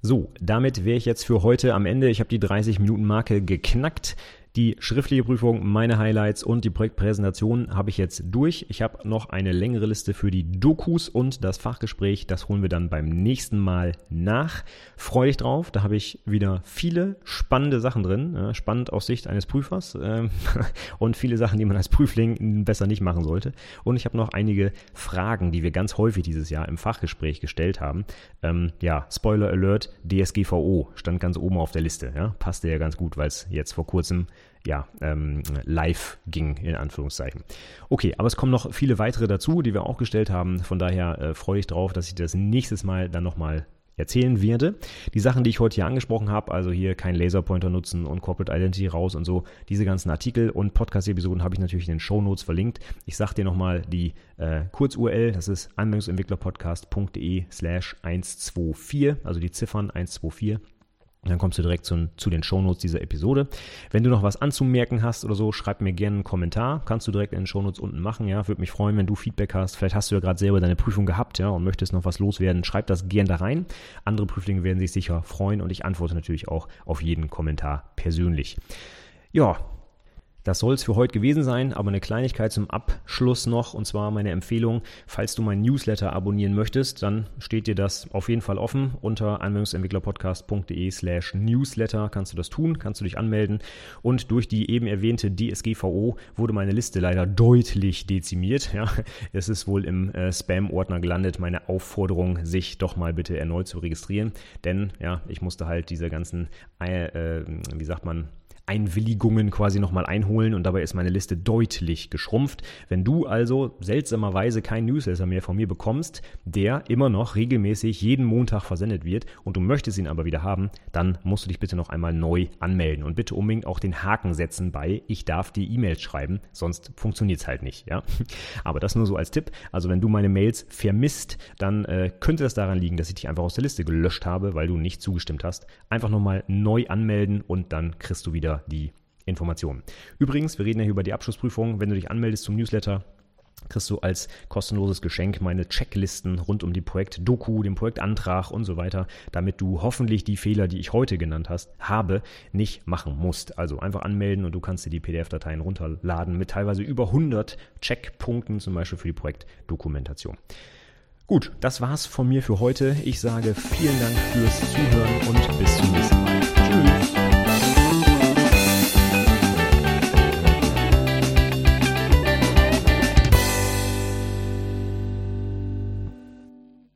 So, damit wäre ich jetzt für heute am Ende. Ich habe die 30 Minuten Marke geknackt. Die schriftliche Prüfung, meine Highlights und die Projektpräsentation habe ich jetzt durch. Ich habe noch eine längere Liste für die Dokus und das Fachgespräch. Das holen wir dann beim nächsten Mal nach. Freue dich drauf. Da habe ich wieder viele spannende Sachen drin. Spannend aus Sicht eines Prüfers ähm, und viele Sachen, die man als Prüfling besser nicht machen sollte. Und ich habe noch einige Fragen, die wir ganz häufig dieses Jahr im Fachgespräch gestellt haben. Ähm, ja, Spoiler Alert, DSGVO stand ganz oben auf der Liste. Passte ja ganz gut, weil es jetzt vor kurzem ja, ähm, live ging, in Anführungszeichen. Okay, aber es kommen noch viele weitere dazu, die wir auch gestellt haben. Von daher äh, freue ich drauf, dass ich das nächstes Mal dann nochmal erzählen werde. Die Sachen, die ich heute hier angesprochen habe, also hier kein Laserpointer nutzen und Corporate Identity raus und so, diese ganzen Artikel und Podcast-Episoden habe ich natürlich in den Show Notes verlinkt. Ich sage dir nochmal die äh, Kurz-URL, das ist anwendungsentwicklerpodcast.de slash 124, also die Ziffern 124 dann kommst du direkt zu, zu den Shownotes dieser Episode. Wenn du noch was anzumerken hast oder so, schreib mir gerne einen Kommentar. Kannst du direkt in den Shownotes unten machen, ja. Würde mich freuen, wenn du Feedback hast. Vielleicht hast du ja gerade selber deine Prüfung gehabt, ja, und möchtest noch was loswerden. Schreib das gerne da rein. Andere Prüflinge werden sich sicher freuen und ich antworte natürlich auch auf jeden Kommentar persönlich. Ja, das soll es für heute gewesen sein, aber eine Kleinigkeit zum Abschluss noch, und zwar meine Empfehlung, falls du mein Newsletter abonnieren möchtest, dann steht dir das auf jeden Fall offen. Unter anwendungsentwicklerpodcast.de slash Newsletter kannst du das tun, kannst du dich anmelden. Und durch die eben erwähnte DSGVO wurde meine Liste leider deutlich dezimiert. Ja, es ist wohl im äh, Spam-Ordner gelandet, meine Aufforderung, sich doch mal bitte erneut zu registrieren. Denn ja, ich musste halt diese ganzen, äh, äh, wie sagt man, Einwilligungen quasi nochmal einholen und dabei ist meine Liste deutlich geschrumpft. Wenn du also seltsamerweise keinen Newsletter mehr von mir bekommst, der immer noch regelmäßig jeden Montag versendet wird und du möchtest ihn aber wieder haben, dann musst du dich bitte noch einmal neu anmelden und bitte unbedingt auch den Haken setzen bei ich darf die E-Mails schreiben, sonst funktioniert es halt nicht, ja. Aber das nur so als Tipp. Also wenn du meine Mails vermisst, dann äh, könnte das daran liegen, dass ich dich einfach aus der Liste gelöscht habe, weil du nicht zugestimmt hast. Einfach nochmal neu anmelden und dann kriegst du wieder die Informationen. Übrigens, wir reden ja hier über die Abschlussprüfung. Wenn du dich anmeldest zum Newsletter, kriegst du als kostenloses Geschenk meine Checklisten rund um die Projekt-Doku, den Projektantrag und so weiter, damit du hoffentlich die Fehler, die ich heute genannt hast, habe, nicht machen musst. Also einfach anmelden und du kannst dir die PDF-Dateien runterladen mit teilweise über 100 Checkpunkten, zum Beispiel für die Projektdokumentation. Gut, das war's von mir für heute. Ich sage vielen Dank fürs Zuhören und bis zum nächsten Mal. Tschüss.